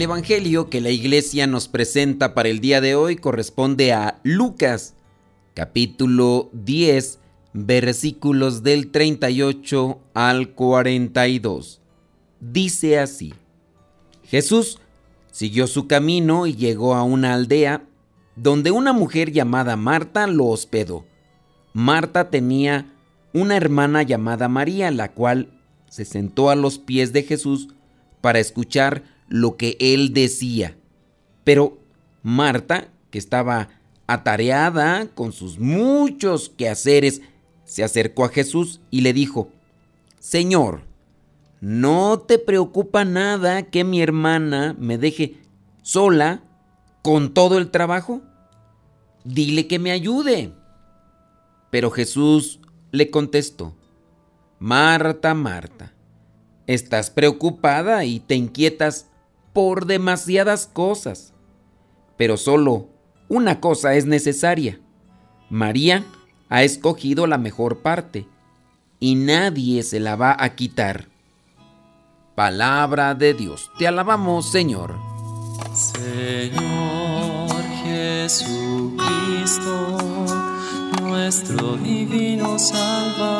El Evangelio que la iglesia nos presenta para el día de hoy corresponde a Lucas, capítulo 10, versículos del 38 al 42. Dice así, Jesús siguió su camino y llegó a una aldea donde una mujer llamada Marta lo hospedó. Marta tenía una hermana llamada María, la cual se sentó a los pies de Jesús para escuchar lo que él decía. Pero Marta, que estaba atareada con sus muchos quehaceres, se acercó a Jesús y le dijo, Señor, ¿no te preocupa nada que mi hermana me deje sola con todo el trabajo? Dile que me ayude. Pero Jesús le contestó, Marta, Marta, estás preocupada y te inquietas por demasiadas cosas. Pero solo una cosa es necesaria. María ha escogido la mejor parte y nadie se la va a quitar. Palabra de Dios. Te alabamos, Señor. Señor Jesucristo, nuestro divino Salvador.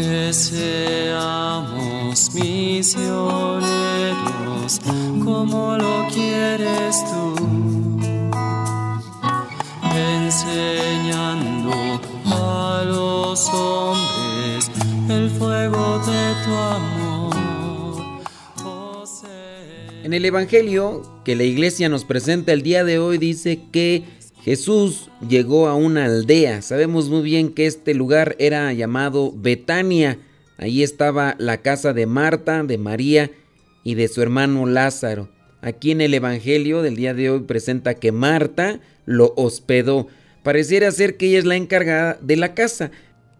Que seamos misioneros como lo quieres tú, enseñando a los hombres el fuego de tu amor. Oh, En el Evangelio que la iglesia nos presenta el día de hoy dice que Jesús llegó a una aldea. Sabemos muy bien que este lugar era llamado Betania. Ahí estaba la casa de Marta, de María y de su hermano Lázaro. Aquí en el Evangelio del día de hoy presenta que Marta lo hospedó. Pareciera ser que ella es la encargada de la casa.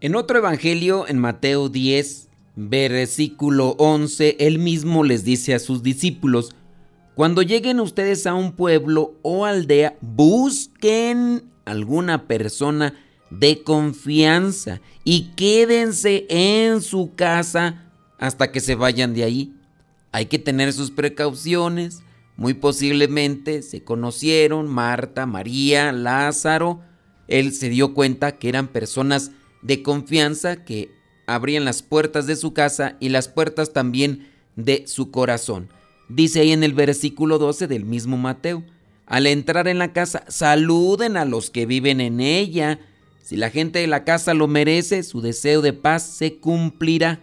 En otro Evangelio, en Mateo 10, versículo 11, él mismo les dice a sus discípulos, cuando lleguen ustedes a un pueblo o aldea, busquen alguna persona de confianza y quédense en su casa hasta que se vayan de ahí. Hay que tener sus precauciones. Muy posiblemente se conocieron Marta, María, Lázaro. Él se dio cuenta que eran personas de confianza que abrían las puertas de su casa y las puertas también de su corazón. Dice ahí en el versículo 12 del mismo Mateo, al entrar en la casa, saluden a los que viven en ella. Si la gente de la casa lo merece, su deseo de paz se cumplirá.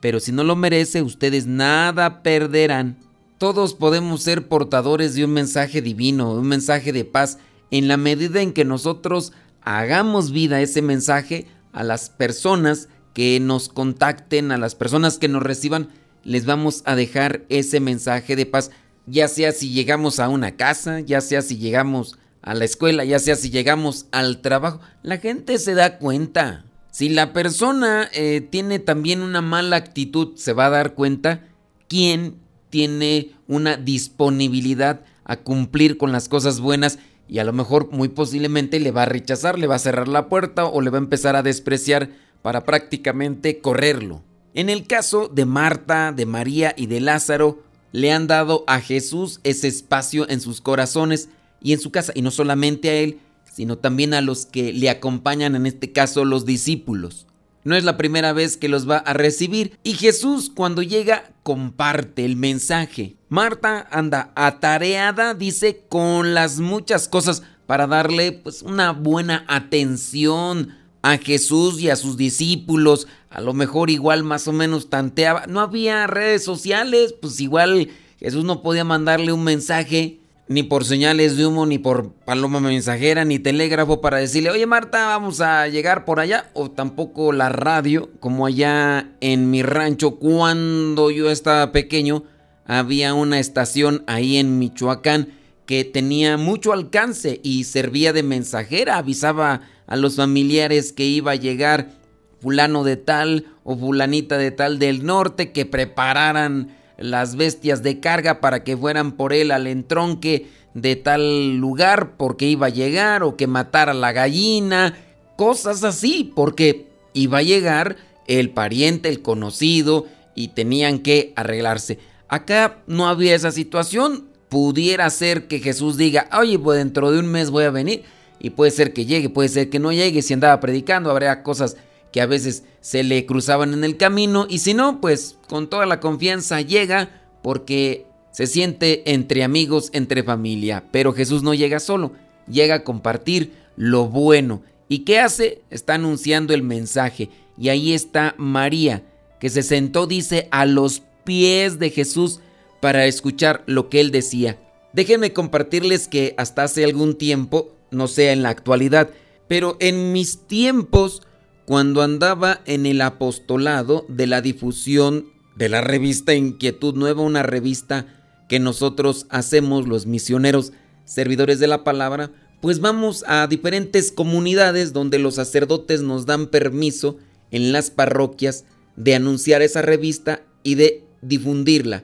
Pero si no lo merece, ustedes nada perderán. Todos podemos ser portadores de un mensaje divino, un mensaje de paz, en la medida en que nosotros hagamos vida ese mensaje a las personas que nos contacten, a las personas que nos reciban les vamos a dejar ese mensaje de paz, ya sea si llegamos a una casa, ya sea si llegamos a la escuela, ya sea si llegamos al trabajo. La gente se da cuenta. Si la persona eh, tiene también una mala actitud, se va a dar cuenta quién tiene una disponibilidad a cumplir con las cosas buenas y a lo mejor muy posiblemente le va a rechazar, le va a cerrar la puerta o le va a empezar a despreciar para prácticamente correrlo. En el caso de Marta, de María y de Lázaro, le han dado a Jesús ese espacio en sus corazones y en su casa, y no solamente a él, sino también a los que le acompañan, en este caso los discípulos. No es la primera vez que los va a recibir. Y Jesús cuando llega comparte el mensaje. Marta anda atareada, dice, con las muchas cosas para darle pues una buena atención a Jesús y a sus discípulos. A lo mejor igual más o menos tanteaba. No había redes sociales, pues igual Jesús no podía mandarle un mensaje ni por señales de humo, ni por paloma mensajera, ni telégrafo para decirle, oye Marta, vamos a llegar por allá, o tampoco la radio, como allá en mi rancho cuando yo estaba pequeño, había una estación ahí en Michoacán que tenía mucho alcance y servía de mensajera, avisaba a los familiares que iba a llegar fulano de tal o fulanita de tal del norte que prepararan las bestias de carga para que fueran por él al entronque de tal lugar porque iba a llegar o que matara la gallina, cosas así, porque iba a llegar el pariente, el conocido y tenían que arreglarse. Acá no había esa situación, pudiera ser que Jesús diga, oye, pues dentro de un mes voy a venir y puede ser que llegue, puede ser que no llegue, si andaba predicando, habría cosas que a veces se le cruzaban en el camino y si no, pues con toda la confianza llega porque se siente entre amigos, entre familia. Pero Jesús no llega solo, llega a compartir lo bueno. ¿Y qué hace? Está anunciando el mensaje. Y ahí está María, que se sentó, dice, a los pies de Jesús para escuchar lo que él decía. Déjenme compartirles que hasta hace algún tiempo, no sé en la actualidad, pero en mis tiempos cuando andaba en el apostolado de la difusión de la revista Inquietud Nueva, una revista que nosotros hacemos los misioneros servidores de la palabra, pues vamos a diferentes comunidades donde los sacerdotes nos dan permiso en las parroquias de anunciar esa revista y de difundirla.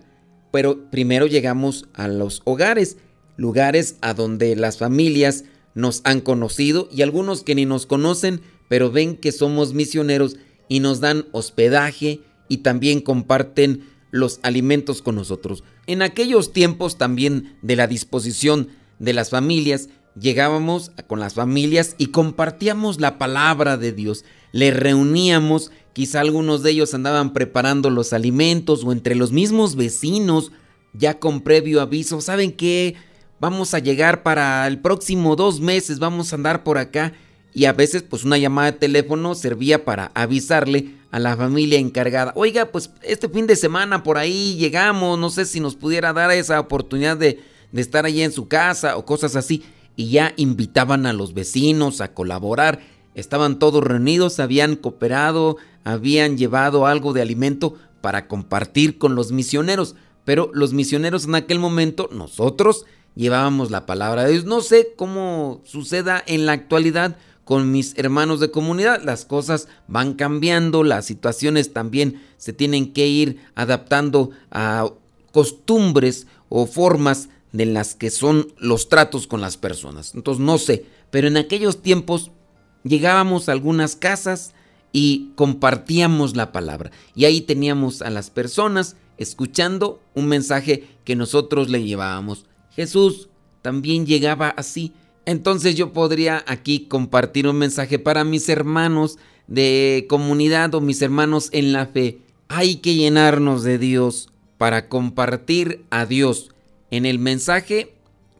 Pero primero llegamos a los hogares, lugares a donde las familias nos han conocido y algunos que ni nos conocen pero ven que somos misioneros y nos dan hospedaje y también comparten los alimentos con nosotros. En aquellos tiempos también de la disposición de las familias, llegábamos con las familias y compartíamos la palabra de Dios. Le reuníamos, quizá algunos de ellos andaban preparando los alimentos o entre los mismos vecinos, ya con previo aviso, ¿saben qué? Vamos a llegar para el próximo dos meses, vamos a andar por acá y a veces pues una llamada de teléfono servía para avisarle a la familia encargada, oiga pues este fin de semana por ahí llegamos, no sé si nos pudiera dar esa oportunidad de, de estar allí en su casa o cosas así. Y ya invitaban a los vecinos a colaborar, estaban todos reunidos, habían cooperado, habían llevado algo de alimento para compartir con los misioneros, pero los misioneros en aquel momento, nosotros, llevábamos la palabra de Dios. No sé cómo suceda en la actualidad, con mis hermanos de comunidad. Las cosas van cambiando, las situaciones también se tienen que ir adaptando a costumbres o formas de las que son los tratos con las personas. Entonces no sé, pero en aquellos tiempos llegábamos a algunas casas y compartíamos la palabra. Y ahí teníamos a las personas escuchando un mensaje que nosotros le llevábamos. Jesús también llegaba así entonces yo podría aquí compartir un mensaje para mis hermanos de comunidad o mis hermanos en la fe. Hay que llenarnos de Dios para compartir a Dios en el mensaje,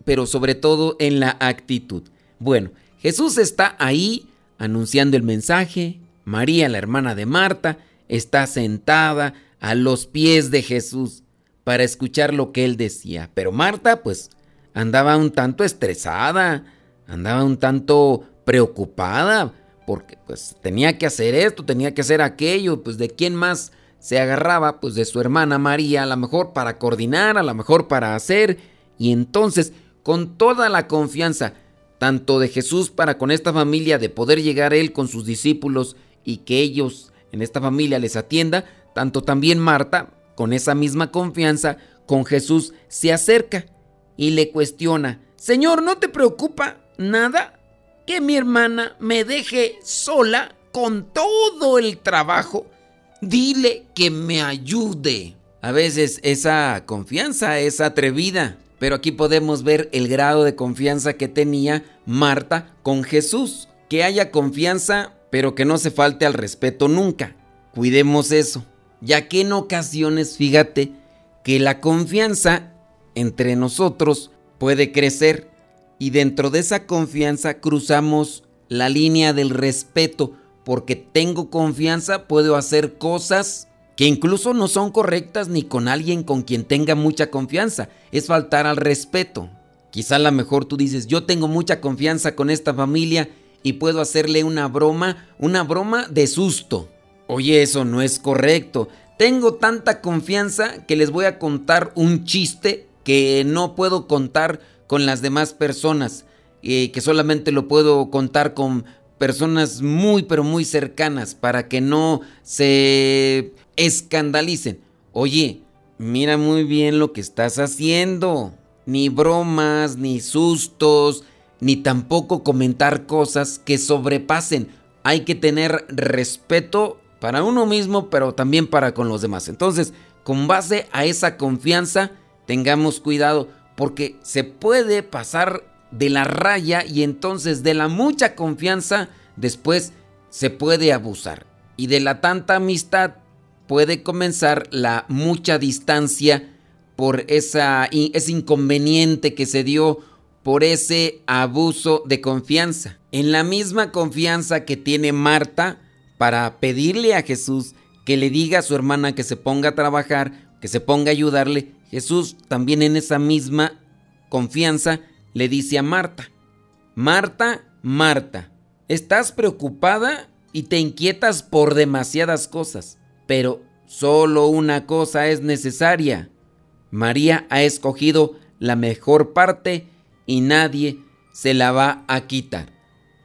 pero sobre todo en la actitud. Bueno, Jesús está ahí anunciando el mensaje. María, la hermana de Marta, está sentada a los pies de Jesús para escuchar lo que él decía. Pero Marta, pues, andaba un tanto estresada andaba un tanto preocupada porque pues tenía que hacer esto, tenía que hacer aquello, pues de quién más se agarraba, pues de su hermana María, a lo mejor para coordinar, a lo mejor para hacer, y entonces con toda la confianza, tanto de Jesús para con esta familia, de poder llegar él con sus discípulos y que ellos en esta familia les atienda, tanto también Marta, con esa misma confianza, con Jesús se acerca y le cuestiona, Señor, ¿no te preocupa nada que mi hermana me deje sola con todo el trabajo. Dile que me ayude. A veces esa confianza es atrevida, pero aquí podemos ver el grado de confianza que tenía Marta con Jesús. Que haya confianza, pero que no se falte al respeto nunca. Cuidemos eso, ya que en ocasiones, fíjate, que la confianza entre nosotros puede crecer y dentro de esa confianza cruzamos la línea del respeto, porque tengo confianza, puedo hacer cosas que incluso no son correctas ni con alguien con quien tenga mucha confianza. Es faltar al respeto. Quizá a lo mejor tú dices, yo tengo mucha confianza con esta familia y puedo hacerle una broma, una broma de susto. Oye, eso no es correcto. Tengo tanta confianza que les voy a contar un chiste que no puedo contar con las demás personas, y que solamente lo puedo contar con personas muy pero muy cercanas para que no se escandalicen. Oye, mira muy bien lo que estás haciendo. Ni bromas, ni sustos, ni tampoco comentar cosas que sobrepasen. Hay que tener respeto para uno mismo, pero también para con los demás. Entonces, con base a esa confianza, tengamos cuidado, porque se puede pasar de la raya y entonces de la mucha confianza, después se puede abusar. Y de la tanta amistad puede comenzar la mucha distancia por esa, ese inconveniente que se dio por ese abuso de confianza. En la misma confianza que tiene Marta, para pedirle a Jesús que le diga a su hermana que se ponga a trabajar, que se ponga a ayudarle, Jesús también en esa misma confianza le dice a Marta, Marta, Marta, estás preocupada y te inquietas por demasiadas cosas, pero solo una cosa es necesaria. María ha escogido la mejor parte y nadie se la va a quitar.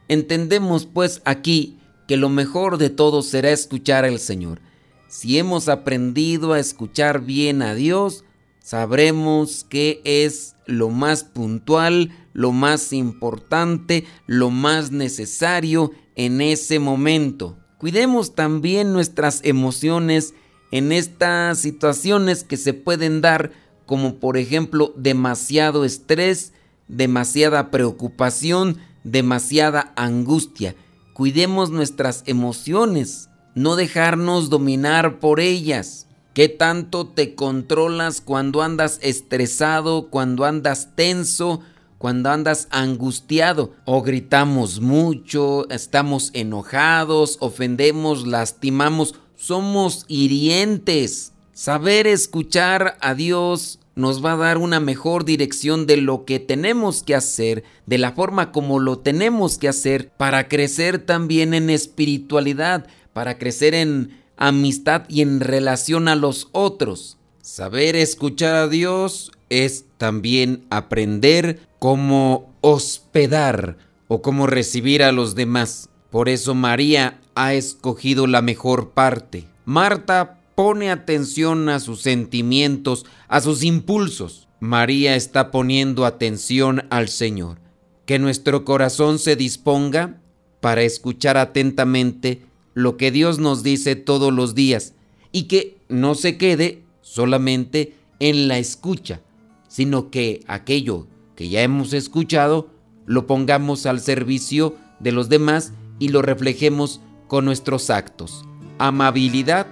Entendemos pues aquí que lo mejor de todo será escuchar al Señor. Si hemos aprendido a escuchar bien a Dios, sabremos que es lo más puntual, lo más importante, lo más necesario en ese momento. Cuidemos también nuestras emociones en estas situaciones que se pueden dar, como por ejemplo demasiado estrés, demasiada preocupación, demasiada angustia. Cuidemos nuestras emociones, no dejarnos dominar por ellas. ¿Qué tanto te controlas cuando andas estresado, cuando andas tenso, cuando andas angustiado? O gritamos mucho, estamos enojados, ofendemos, lastimamos, somos hirientes. Saber escuchar a Dios nos va a dar una mejor dirección de lo que tenemos que hacer, de la forma como lo tenemos que hacer, para crecer también en espiritualidad, para crecer en amistad y en relación a los otros. Saber escuchar a Dios es también aprender cómo hospedar o cómo recibir a los demás. Por eso María ha escogido la mejor parte. Marta pone atención a sus sentimientos, a sus impulsos. María está poniendo atención al Señor. Que nuestro corazón se disponga para escuchar atentamente lo que Dios nos dice todos los días y que no se quede solamente en la escucha, sino que aquello que ya hemos escuchado lo pongamos al servicio de los demás y lo reflejemos con nuestros actos. Amabilidad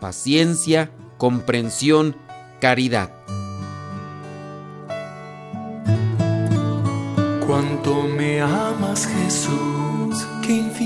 paciencia, comprensión, caridad. Cuánto me amas Jesús,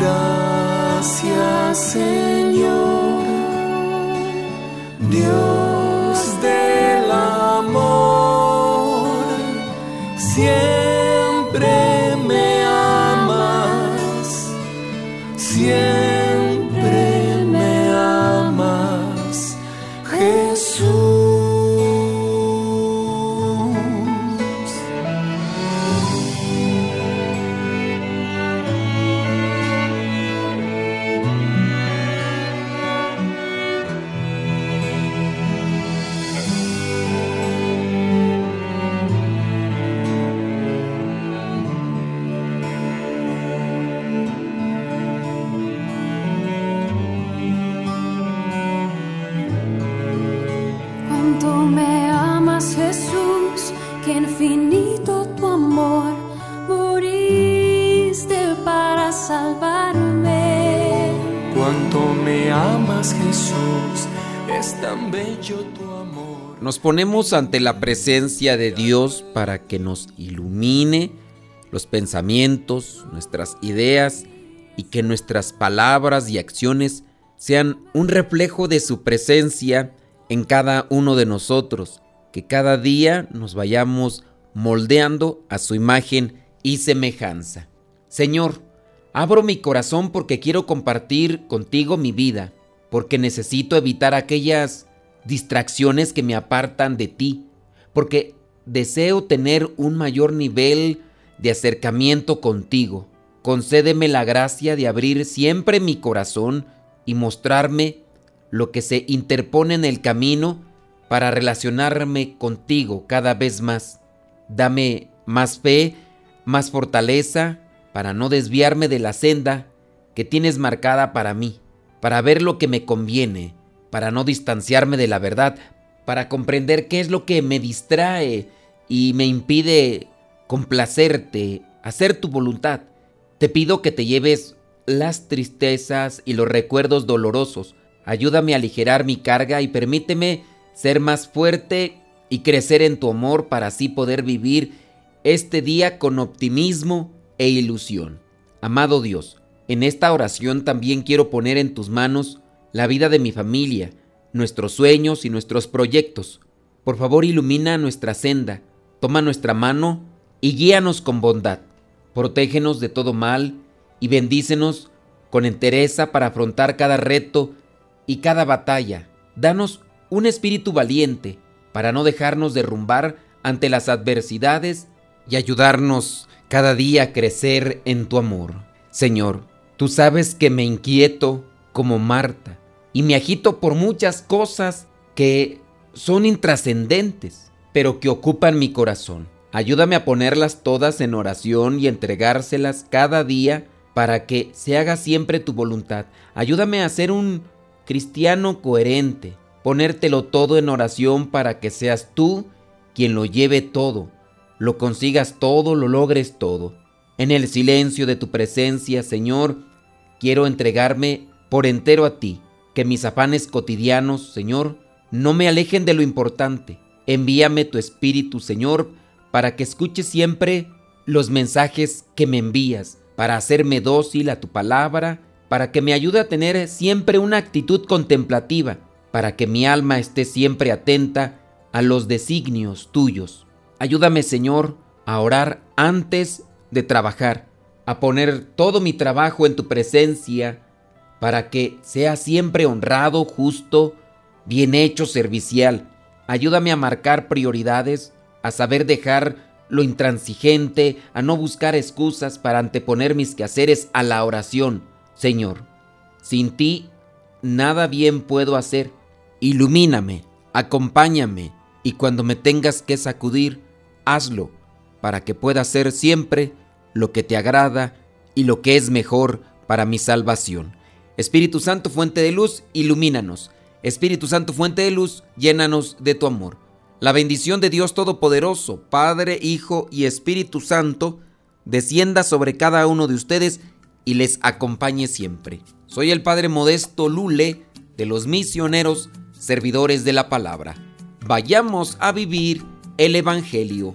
Gracias Señor, Dios del amor. Siempre es tan bello tu amor. Nos ponemos ante la presencia de Dios para que nos ilumine los pensamientos, nuestras ideas y que nuestras palabras y acciones sean un reflejo de su presencia en cada uno de nosotros, que cada día nos vayamos moldeando a su imagen y semejanza. Señor, abro mi corazón porque quiero compartir contigo mi vida, porque necesito evitar aquellas distracciones que me apartan de ti, porque deseo tener un mayor nivel de acercamiento contigo. Concédeme la gracia de abrir siempre mi corazón y mostrarme lo que se interpone en el camino para relacionarme contigo cada vez más. Dame más fe, más fortaleza para no desviarme de la senda que tienes marcada para mí, para ver lo que me conviene, para no distanciarme de la verdad, para comprender qué es lo que me distrae y me impide complacerte, hacer tu voluntad. Te pido que te lleves las tristezas y los recuerdos dolorosos. Ayúdame a aligerar mi carga y permíteme ser más fuerte y crecer en tu amor para así poder vivir este día con optimismo e ilusión. Amado Dios, en esta oración también quiero poner en tus manos la vida de mi familia, nuestros sueños y nuestros proyectos. Por favor, ilumina nuestra senda, toma nuestra mano y guíanos con bondad. Protégenos de todo mal y bendícenos con entereza para afrontar cada reto y cada batalla. Danos un espíritu valiente para no dejarnos derrumbar ante las adversidades y ayudarnos cada día a crecer en tu amor. Señor, tú sabes que me inquieto como Marta y me agito por muchas cosas que son intrascendentes, pero que ocupan mi corazón. Ayúdame a ponerlas todas en oración y entregárselas cada día para que se haga siempre tu voluntad. Ayúdame a ser un cristiano coherente, ponértelo todo en oración para que seas tú quien lo lleve todo, lo consigas todo, lo logres todo. En el silencio de tu presencia, Señor, quiero entregarme por entero a ti, que mis afanes cotidianos, Señor, no me alejen de lo importante. Envíame tu Espíritu, Señor, para que escuche siempre los mensajes que me envías, para hacerme dócil a tu palabra, para que me ayude a tener siempre una actitud contemplativa, para que mi alma esté siempre atenta a los designios tuyos. Ayúdame, Señor, a orar antes de trabajar, a poner todo mi trabajo en tu presencia, para que sea siempre honrado, justo, bien hecho, servicial. Ayúdame a marcar prioridades a saber dejar lo intransigente, a no buscar excusas para anteponer mis quehaceres a la oración. Señor, sin ti nada bien puedo hacer. Ilumíname, acompáñame, y cuando me tengas que sacudir, hazlo, para que pueda hacer siempre lo que te agrada y lo que es mejor para mi salvación. Espíritu Santo, fuente de luz, ilumínanos. Espíritu Santo, fuente de luz, llénanos de tu amor. La bendición de Dios Todopoderoso, Padre, Hijo y Espíritu Santo, descienda sobre cada uno de ustedes y les acompañe siempre. Soy el Padre Modesto Lule de los misioneros servidores de la palabra. Vayamos a vivir el Evangelio.